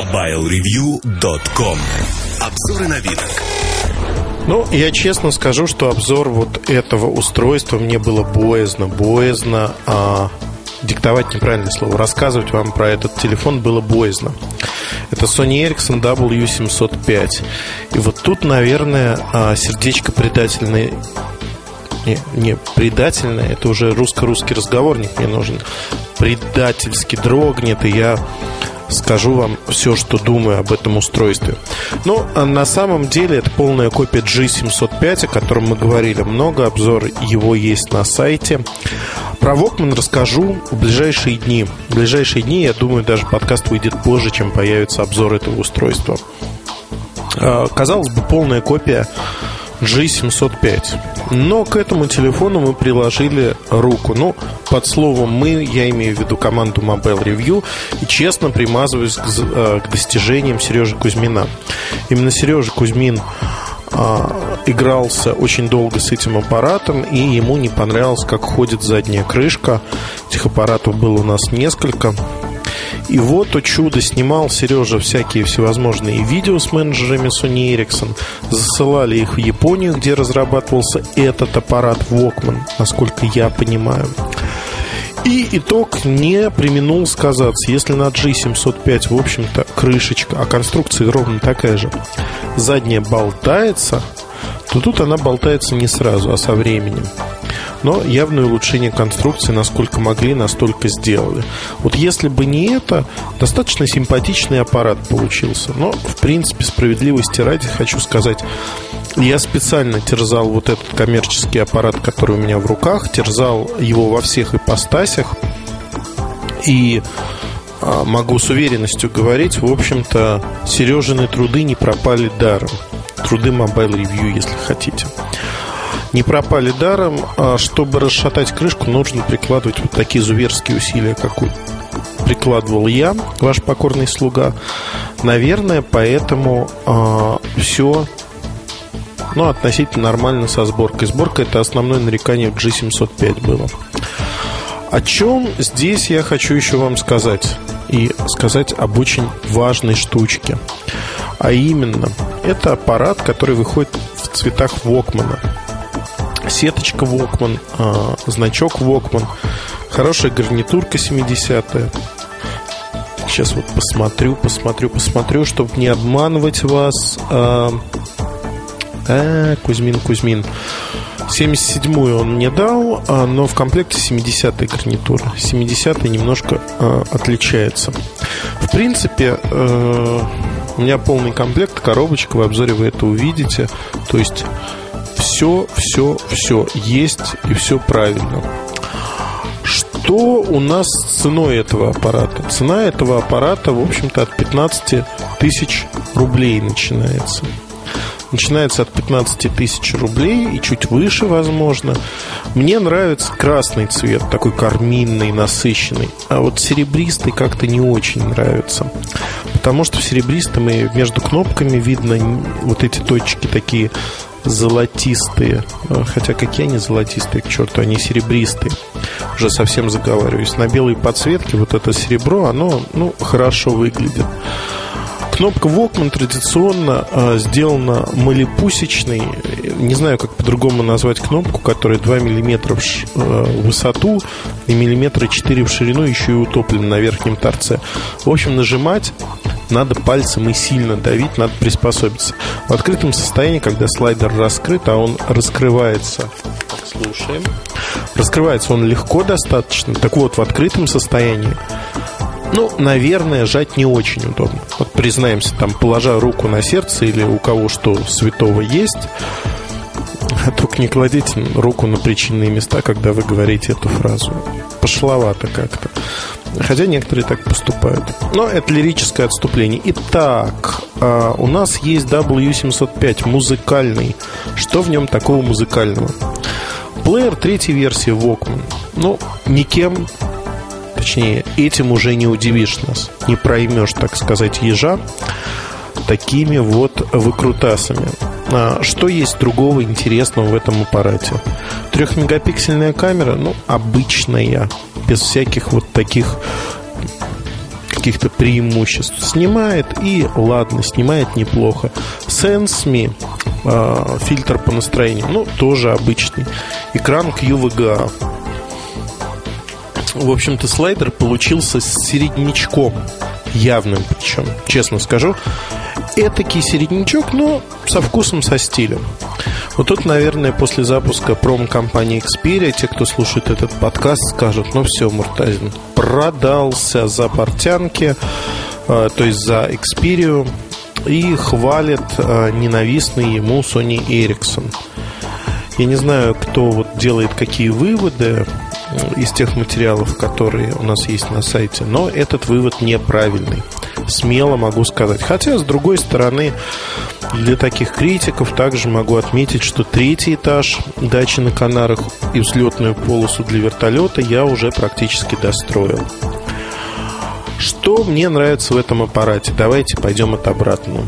MobileReview.com Обзоры новинок ну, я честно скажу, что обзор вот этого устройства мне было боязно, боязно а, диктовать неправильное слово, рассказывать вам про этот телефон было боязно. Это Sony Ericsson W705. И вот тут, наверное, а, сердечко предательное не, не предательное, это уже русско-русский разговорник мне нужен. Предательски дрогнет, и я скажу вам все, что думаю об этом устройстве. Но ну, а на самом деле это полная копия G705, о котором мы говорили много. Обзор его есть на сайте. Про Walkman расскажу в ближайшие дни. В ближайшие дни, я думаю, даже подкаст выйдет позже, чем появится обзор этого устройства. А, казалось бы, полная копия G705. Но к этому телефону мы приложили руку. Ну, под словом «мы» я имею в виду команду Mobile Review и честно примазываюсь к, э, к достижениям Сережи Кузьмина. Именно Сережа Кузьмин а, игрался очень долго с этим аппаратом, и ему не понравилось, как ходит задняя крышка. Этих аппаратов было у нас несколько. И вот, о чудо, снимал Сережа всякие всевозможные видео с менеджерами Sony Ericsson. Засылали их в Японию, где разрабатывался этот аппарат Walkman, насколько я понимаю. И итог не применул сказаться. Если на G705, в общем-то, крышечка, а конструкция ровно такая же, задняя болтается, то тут она болтается не сразу, а со временем. Но явное улучшение конструкции, насколько могли, настолько сделали. Вот если бы не это, достаточно симпатичный аппарат получился. Но, в принципе, справедливости ради хочу сказать, я специально терзал вот этот коммерческий аппарат, который у меня в руках, терзал его во всех ипостасях. И а, могу с уверенностью говорить, в общем-то, Сережины труды не пропали даром. Труды Mobile Review, если хотите не пропали даром. А чтобы расшатать крышку, нужно прикладывать вот такие зуверские усилия, как прикладывал я, ваш покорный слуга. Наверное, поэтому э, все ну, относительно нормально со сборкой. Сборка это основное нарекание в G705 было. О чем здесь я хочу еще вам сказать? И сказать об очень важной штучке. А именно, это аппарат, который выходит в цветах Вокмана сеточка Walkman, а, значок Walkman, хорошая гарнитурка 70-я. Сейчас вот посмотрю, посмотрю, посмотрю, чтобы не обманывать вас. А, а Кузьмин, Кузьмин. 77-ю он мне дал, а, но в комплекте 70-я гарнитура. 70-я немножко а, отличается. В принципе, э, у меня полный комплект, коробочка, в обзоре вы это увидите. То есть все, все, все есть и все правильно. Что у нас с ценой этого аппарата? Цена этого аппарата, в общем-то, от 15 тысяч рублей начинается. Начинается от 15 тысяч рублей и чуть выше, возможно. Мне нравится красный цвет, такой карминный, насыщенный. А вот серебристый как-то не очень нравится. Потому что в серебристом и между кнопками видно вот эти точки такие золотистые. Э, хотя какие они золотистые, к черту, они серебристые. Уже совсем заговариваюсь. На белой подсветке вот это серебро, оно ну, хорошо выглядит. Кнопка Walkman традиционно э, сделана малипусечной. Не знаю, как по-другому назвать кнопку, которая 2 мм в э, высоту и миллиметра 4 в ширину, еще и утоплена на верхнем торце. В общем, нажимать надо пальцем и сильно давить, надо приспособиться. В открытом состоянии, когда слайдер раскрыт, а он раскрывается, слушаем, раскрывается он легко достаточно. Так вот, в открытом состоянии ну, наверное, жать не очень удобно. Вот признаемся, там, положа руку на сердце или у кого что святого есть, только не кладите руку на причинные места, когда вы говорите эту фразу. Пошловато как-то. Хотя некоторые так поступают. Но это лирическое отступление. Итак, а, у нас есть W705 музыкальный. Что в нем такого музыкального? Плеер третьей версии Walkman. Ну, никем, точнее, этим уже не удивишь нас. Не проймешь, так сказать, ежа такими вот выкрутасами. А, что есть другого интересного в этом аппарате? Трехмегапиксельная камера, ну, обычная, без всяких вот таких каких-то преимуществ. Снимает и ладно, снимает неплохо. SenseMe, э, фильтр по настроению, ну, тоже обычный. Экран QVGA. В общем-то, слайдер получился с середнячком. Явным причем, честно скажу. Этакий середнячок, но со вкусом, со стилем. Вот тут, наверное, после запуска промо-компании Xperia, те, кто слушает этот подкаст, скажут, ну все, Муртазин, продался за портянки, э, то есть за Xperia, и хвалит э, ненавистный ему Sony Ericsson. Я не знаю, кто вот делает какие выводы из тех материалов, которые у нас есть на сайте, но этот вывод неправильный. Смело могу сказать. Хотя, с другой стороны, для таких критиков также могу отметить, что третий этаж дачи на Канарах и взлетную полосу для вертолета я уже практически достроил. Что мне нравится в этом аппарате? Давайте пойдем от обратного.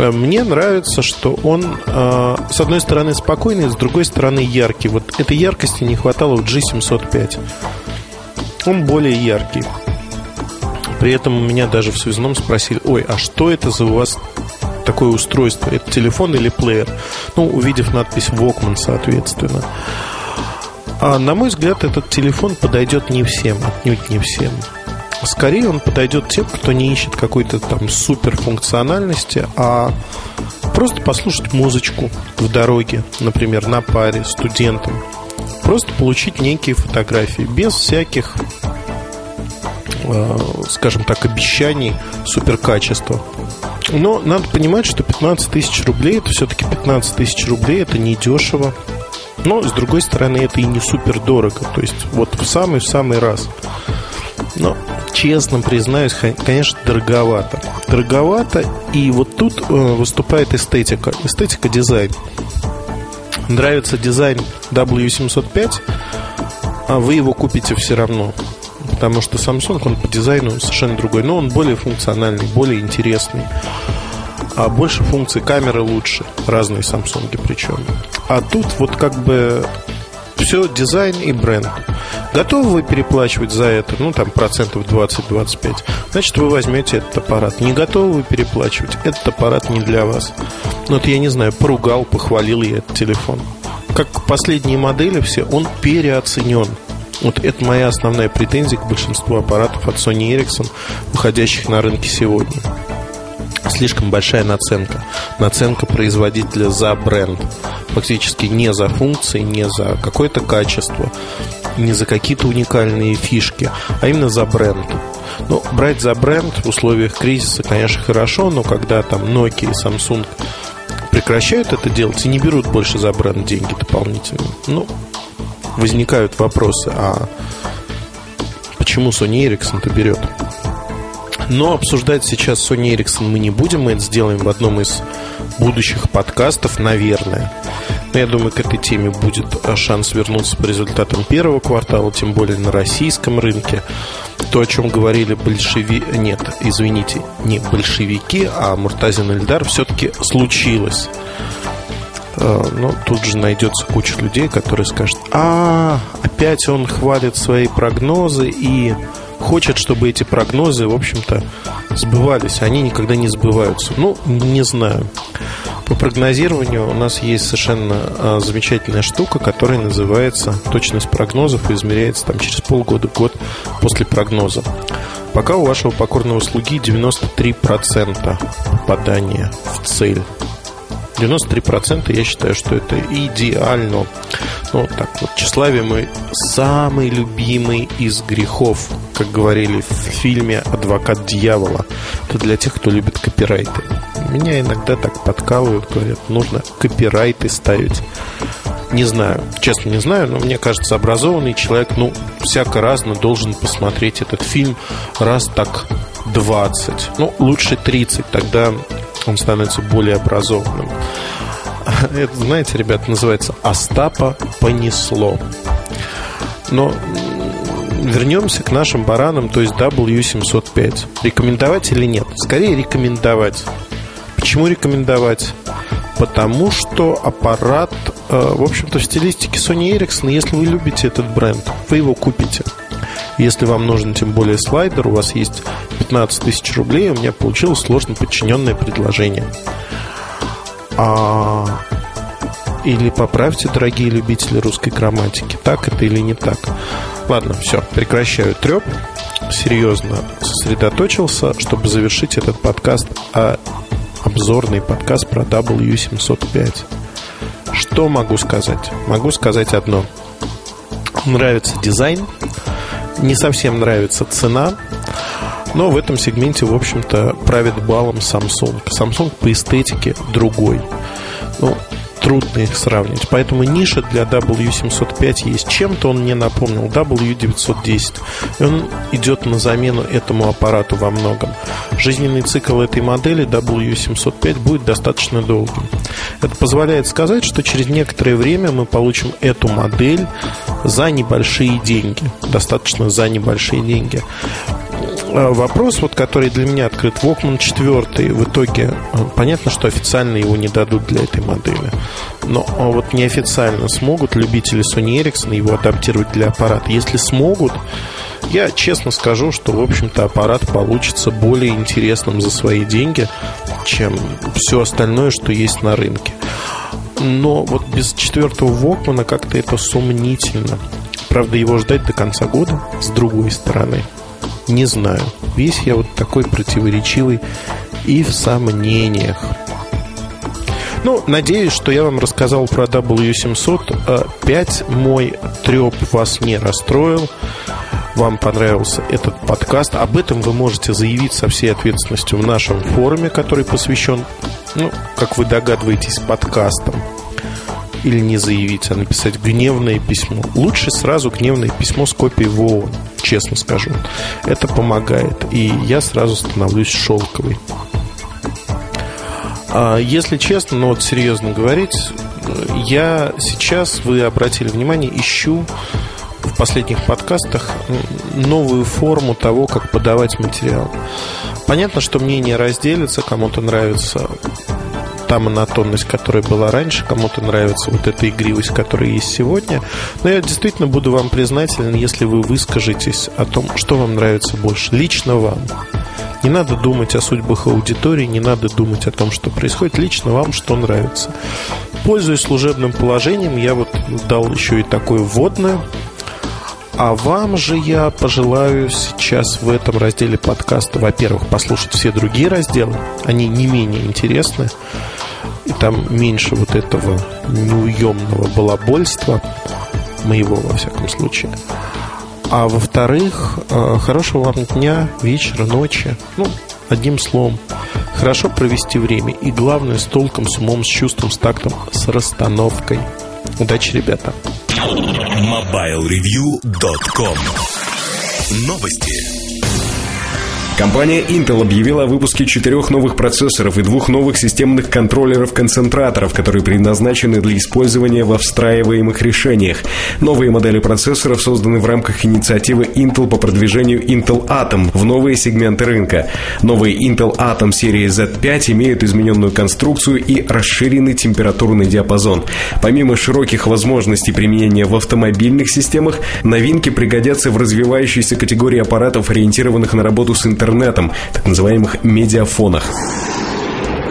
Э, мне нравится, что он, э, с одной стороны, спокойный, с другой стороны, яркий. Вот этой яркости не хватало в G705. Он более яркий. При этом у меня даже в связном спросили, ой, а что это за у вас такое устройство? Это телефон или плеер? Ну, увидев надпись Walkman, соответственно. А на мой взгляд, этот телефон подойдет не всем, отнюдь не всем. Скорее он подойдет тем, кто не ищет какой-то там суперфункциональности, а просто послушать музычку в дороге, например, на паре, студентам. Просто получить некие фотографии без всяких, э, скажем так, обещаний суперкачества. Но надо понимать, что 15 тысяч рублей это все-таки 15 тысяч рублей, это не дешево. Но, с другой стороны, это и не супер дорого. То есть, вот в самый-самый раз. Но честно признаюсь, конечно, дороговато. Дороговато, и вот тут э, выступает эстетика. Эстетика дизайн. Нравится дизайн W705, а вы его купите все равно. Потому что Samsung, он по дизайну совершенно другой. Но он более функциональный, более интересный. А больше функций камеры лучше. Разные Samsung причем. А тут вот как бы все дизайн и бренд. Готовы вы переплачивать за это, ну, там, процентов 20-25, значит, вы возьмете этот аппарат. Не готовы вы переплачивать, этот аппарат не для вас. Ну, вот я не знаю, поругал, похвалил я этот телефон. Как последние модели все, он переоценен. Вот это моя основная претензия к большинству аппаратов от Sony Ericsson, выходящих на рынке сегодня. Слишком большая наценка. Наценка производителя за бренд. Фактически не за функции, не за какое-то качество, не за какие-то уникальные фишки, а именно за бренд. Ну, брать за бренд в условиях кризиса, конечно, хорошо, но когда там Nokia и Samsung прекращают это делать и не берут больше за бренд деньги дополнительно, ну, возникают вопросы, а почему Sony Ericsson-то берет? Но обсуждать сейчас Sony Ericsson мы не будем, мы это сделаем в одном из будущих подкастов, наверное. Но я думаю, к этой теме будет шанс вернуться по результатам первого квартала, тем более на российском рынке. То, о чем говорили большеви... Нет, извините, не большевики, а Муртазин Эльдар все-таки случилось. Э, но тут же найдется куча людей, которые скажут, а, опять он хвалит свои прогнозы и хочет, чтобы эти прогнозы, в общем-то, сбывались. Они никогда не сбываются. Ну, не знаю. По прогнозированию у нас есть совершенно а, замечательная штука, которая называется точность прогнозов и измеряется там через полгода, год после прогноза. Пока у вашего покорного слуги 93% попадания в цель. 93% я считаю, что это идеально. Ну, вот так вот. Тщеславие мой самый любимый из грехов, как говорили в фильме «Адвокат дьявола». Это для тех, кто любит копирайты. Меня иногда так подкалывают, говорят, нужно копирайты ставить. Не знаю, честно не знаю, но мне кажется, образованный человек, ну, всяко разно должен посмотреть этот фильм раз так 20, ну, лучше 30, тогда он становится более образованным. Это, знаете, ребята, называется «Остапа понесло». Но вернемся к нашим баранам, то есть W705. Рекомендовать или нет? Скорее рекомендовать. Почему рекомендовать? Потому что аппарат, э, в общем-то, в стилистике Sony Ericsson, если вы любите этот бренд, вы его купите. Если вам нужен тем более слайдер, у вас есть 15 тысяч рублей, у меня получилось сложно подчиненное предложение. А... Или поправьте, дорогие любители русской грамматики, так это или не так. Ладно, все, прекращаю треп. Серьезно сосредоточился, чтобы завершить этот подкаст, а обзорный подкаст про W705. Что могу сказать? Могу сказать одно. Нравится дизайн, не совсем нравится цена, но в этом сегменте, в общем-то, правит балом Samsung. Samsung по эстетике другой. Ну, трудно их сравнить. Поэтому ниша для W705 есть. Чем-то он мне напомнил W910. И он идет на замену этому аппарату во многом. Жизненный цикл этой модели W705 будет достаточно долгим. Это позволяет сказать, что через некоторое время мы получим эту модель за небольшие деньги. Достаточно за небольшие деньги. Э, вопрос, вот, который для меня открыт, Walkman 4 в итоге, э, понятно, что официально его не дадут для этой модели, но а вот неофициально смогут любители Sony Ericsson его адаптировать для аппарата. Если смогут, я честно скажу, что, в общем-то, аппарат получится более интересным за свои деньги, чем все остальное, что есть на рынке. Но вот без четвертого Walkman как-то это сомнительно. Правда, его ждать до конца года, с другой стороны – не знаю. Весь я вот такой противоречивый и в сомнениях. Ну, надеюсь, что я вам рассказал про W705. Мой треп вас не расстроил. Вам понравился этот подкаст. Об этом вы можете заявить со всей ответственностью в нашем форуме, который посвящен, ну, как вы догадываетесь, подкастам или не заявить, а написать гневное письмо. Лучше сразу гневное письмо с копией в честно скажу. Это помогает. И я сразу становлюсь шелковой. А если честно, ну вот серьезно говорить, я сейчас, вы обратили внимание, ищу в последних подкастах новую форму того, как подавать материал. Понятно, что мнения разделятся, кому-то нравится та монотонность, которая была раньше, кому-то нравится вот эта игривость, которая есть сегодня. Но я действительно буду вам признателен, если вы выскажетесь о том, что вам нравится больше, лично вам. Не надо думать о судьбах аудитории, не надо думать о том, что происходит. Лично вам что нравится. Пользуясь служебным положением, я вот дал еще и такое вводное. А вам же я пожелаю сейчас в этом разделе подкаста, во-первых, послушать все другие разделы. Они не менее интересны там меньше вот этого неуемного балабольства, моего, во всяком случае. А во-вторых, э, хорошего вам дня, вечера, ночи. Ну, одним словом, хорошо провести время. И главное, с толком, с умом, с чувством, с тактом, с расстановкой. Удачи, ребята! MobileReview.com Новости Компания Intel объявила о выпуске четырех новых процессоров и двух новых системных контроллеров-концентраторов, которые предназначены для использования во встраиваемых решениях. Новые модели процессоров созданы в рамках инициативы Intel по продвижению Intel Atom в новые сегменты рынка. Новые Intel Atom серии Z5 имеют измененную конструкцию и расширенный температурный диапазон. Помимо широких возможностей применения в автомобильных системах, новинки пригодятся в развивающейся категории аппаратов, ориентированных на работу с интернетом интернетом, так называемых медиафонах.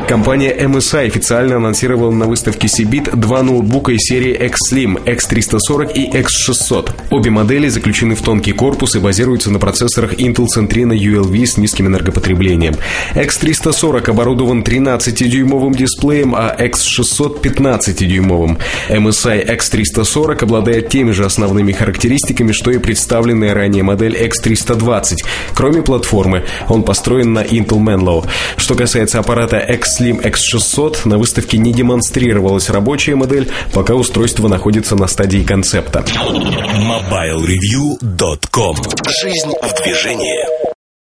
Компания MSI официально анонсировала на выставке Cebit два ноутбука из серии X-Slim, X340 и X600. Обе модели заключены в тонкий корпус и базируются на процессорах Intel Centrino ULV с низким энергопотреблением. X340 оборудован 13-дюймовым дисплеем, а X600 15-дюймовым. MSI X340 обладает теми же основными характеристиками, что и представленная ранее модель X320. Кроме платформы, он построен на Intel Menlo. Что касается аппарата X Slim X600 на выставке не демонстрировалась рабочая модель, пока устройство находится на стадии концепта. MobileReview.com Жизнь в движении